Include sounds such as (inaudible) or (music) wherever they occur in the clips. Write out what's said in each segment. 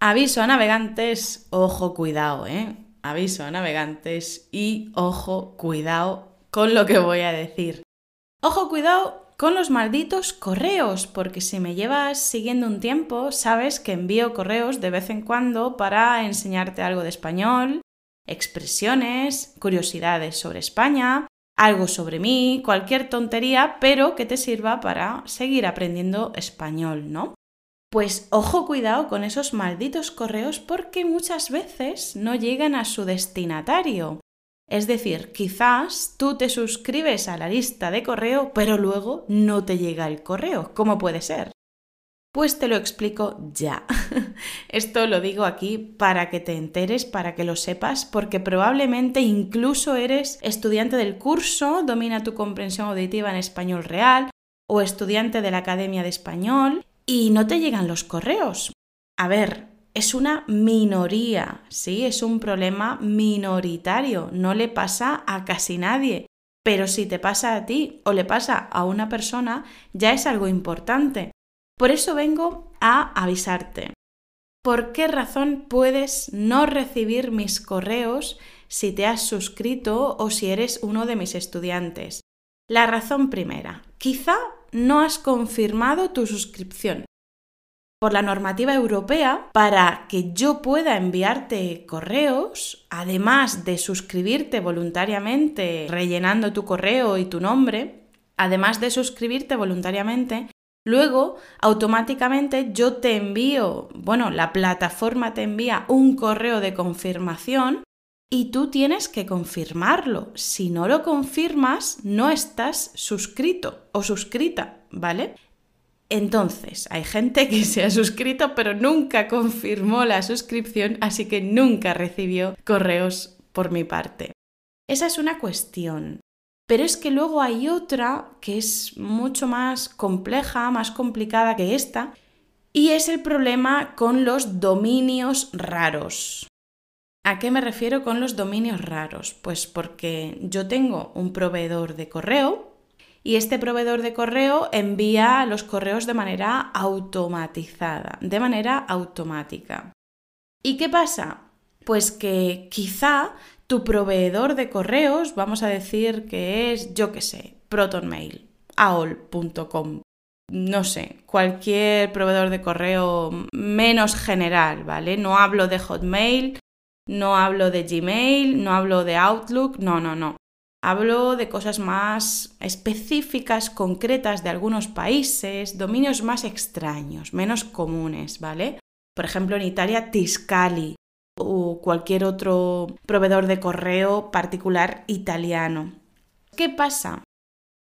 Aviso a navegantes, ojo, cuidado, ¿eh? Aviso a navegantes y ojo, cuidado con lo que voy a decir. Ojo, cuidado con los malditos correos, porque si me llevas siguiendo un tiempo, sabes que envío correos de vez en cuando para enseñarte algo de español, expresiones, curiosidades sobre España, algo sobre mí, cualquier tontería, pero que te sirva para seguir aprendiendo español, ¿no? Pues ojo cuidado con esos malditos correos porque muchas veces no llegan a su destinatario. Es decir, quizás tú te suscribes a la lista de correo, pero luego no te llega el correo. ¿Cómo puede ser? Pues te lo explico ya. (laughs) Esto lo digo aquí para que te enteres, para que lo sepas, porque probablemente incluso eres estudiante del curso Domina tu comprensión auditiva en español real o estudiante de la Academia de Español y no te llegan los correos. A ver, es una minoría, ¿sí? Es un problema minoritario, no le pasa a casi nadie. Pero si te pasa a ti o le pasa a una persona, ya es algo importante. Por eso vengo a avisarte. ¿Por qué razón puedes no recibir mis correos si te has suscrito o si eres uno de mis estudiantes? La razón primera, quizá no has confirmado tu suscripción por la normativa europea para que yo pueda enviarte correos, además de suscribirte voluntariamente rellenando tu correo y tu nombre, además de suscribirte voluntariamente, luego automáticamente yo te envío, bueno, la plataforma te envía un correo de confirmación y tú tienes que confirmarlo. Si no lo confirmas, no estás suscrito o suscrita, ¿vale? Entonces, hay gente que se ha suscrito pero nunca confirmó la suscripción, así que nunca recibió correos por mi parte. Esa es una cuestión. Pero es que luego hay otra que es mucho más compleja, más complicada que esta, y es el problema con los dominios raros. ¿A qué me refiero con los dominios raros? Pues porque yo tengo un proveedor de correo y este proveedor de correo envía los correos de manera automatizada, de manera automática. ¿Y qué pasa? Pues que quizá tu proveedor de correos, vamos a decir que es, yo qué sé, ProtonMail, aol.com, no sé, cualquier proveedor de correo menos general, ¿vale? No hablo de Hotmail, no hablo de Gmail, no hablo de Outlook, no, no, no. Hablo de cosas más específicas, concretas de algunos países, dominios más extraños, menos comunes, ¿vale? Por ejemplo, en Italia, Tiscali o cualquier otro proveedor de correo particular italiano. ¿Qué pasa?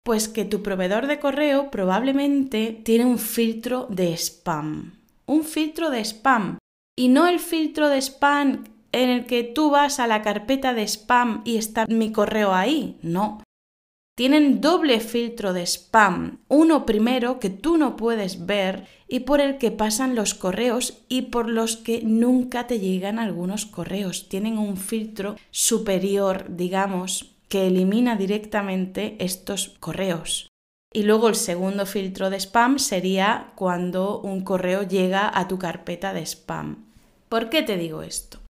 Pues que tu proveedor de correo probablemente tiene un filtro de spam. Un filtro de spam. Y no el filtro de spam en el que tú vas a la carpeta de spam y está mi correo ahí. No. Tienen doble filtro de spam. Uno primero que tú no puedes ver y por el que pasan los correos y por los que nunca te llegan algunos correos. Tienen un filtro superior, digamos, que elimina directamente estos correos. Y luego el segundo filtro de spam sería cuando un correo llega a tu carpeta de spam. ¿Por qué te digo esto?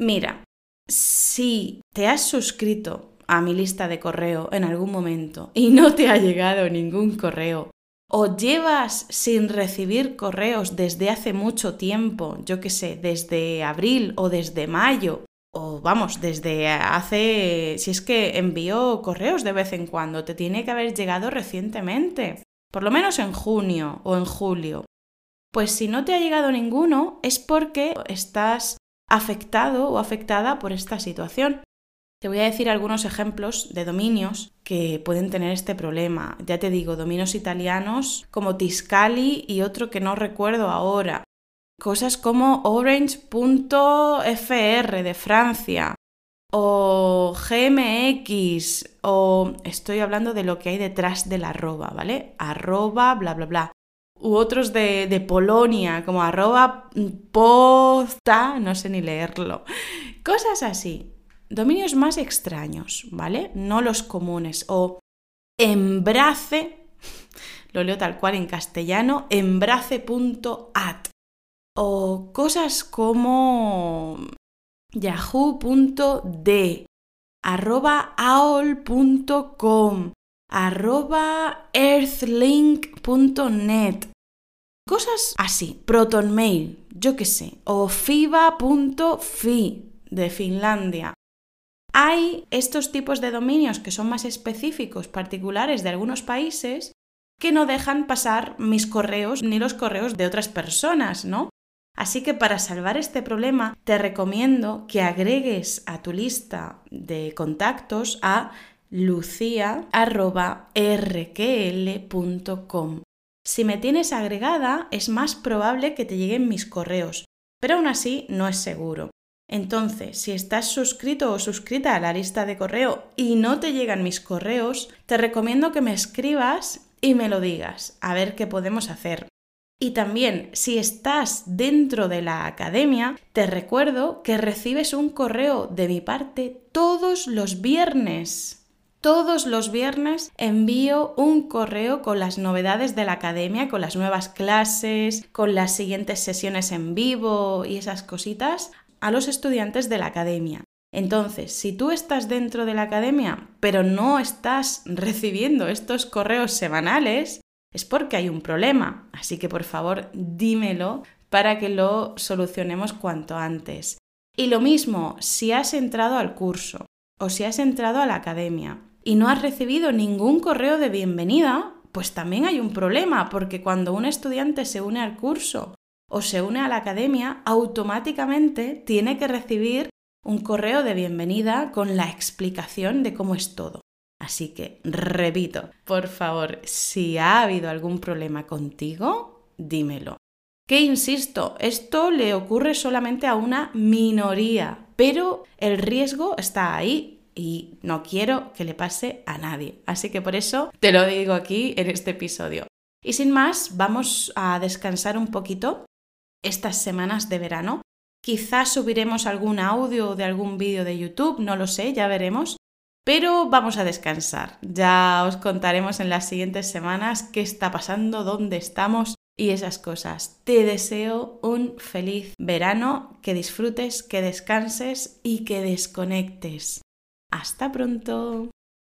Mira, si te has suscrito a mi lista de correo en algún momento y no te ha llegado ningún correo, o llevas sin recibir correos desde hace mucho tiempo, yo qué sé, desde abril o desde mayo, o vamos, desde hace, si es que envío correos de vez en cuando, te tiene que haber llegado recientemente, por lo menos en junio o en julio. Pues si no te ha llegado ninguno es porque estás afectado o afectada por esta situación. Te voy a decir algunos ejemplos de dominios que pueden tener este problema. Ya te digo, dominios italianos como Tiscali y otro que no recuerdo ahora. Cosas como orange.fr de Francia o GMX o estoy hablando de lo que hay detrás del arroba, ¿vale? Arroba, bla, bla, bla u otros de, Polonia, como arroba posta, no sé ni leerlo. Cosas así. Dominios más extraños, ¿vale? No los comunes. O embrace, (laughs) lo leo tal cual en castellano, embrace.at. o cosas como yahoo.de, aol.com, arroba earthlink.net, cosas así, protonmail, yo qué sé, o fiba.fi de Finlandia. Hay estos tipos de dominios que son más específicos, particulares de algunos países, que no dejan pasar mis correos ni los correos de otras personas, ¿no? Así que para salvar este problema te recomiendo que agregues a tu lista de contactos a lucia.rql.com. Si me tienes agregada es más probable que te lleguen mis correos, pero aún así no es seguro. Entonces, si estás suscrito o suscrita a la lista de correo y no te llegan mis correos, te recomiendo que me escribas y me lo digas, a ver qué podemos hacer. Y también, si estás dentro de la academia, te recuerdo que recibes un correo de mi parte todos los viernes. Todos los viernes envío un correo con las novedades de la academia, con las nuevas clases, con las siguientes sesiones en vivo y esas cositas a los estudiantes de la academia. Entonces, si tú estás dentro de la academia, pero no estás recibiendo estos correos semanales, es porque hay un problema. Así que por favor, dímelo para que lo solucionemos cuanto antes. Y lo mismo, si has entrado al curso o si has entrado a la academia y no has recibido ningún correo de bienvenida, pues también hay un problema, porque cuando un estudiante se une al curso o se une a la academia, automáticamente tiene que recibir un correo de bienvenida con la explicación de cómo es todo. Así que, repito, por favor, si ha habido algún problema contigo, dímelo. Que insisto, esto le ocurre solamente a una minoría, pero el riesgo está ahí y no quiero que le pase a nadie. Así que por eso te lo digo aquí en este episodio. Y sin más, vamos a descansar un poquito estas semanas de verano. Quizás subiremos algún audio de algún vídeo de YouTube, no lo sé, ya veremos. Pero vamos a descansar. Ya os contaremos en las siguientes semanas qué está pasando, dónde estamos y esas cosas. Te deseo un feliz verano, que disfrutes, que descanses y que desconectes. Hasta pronto.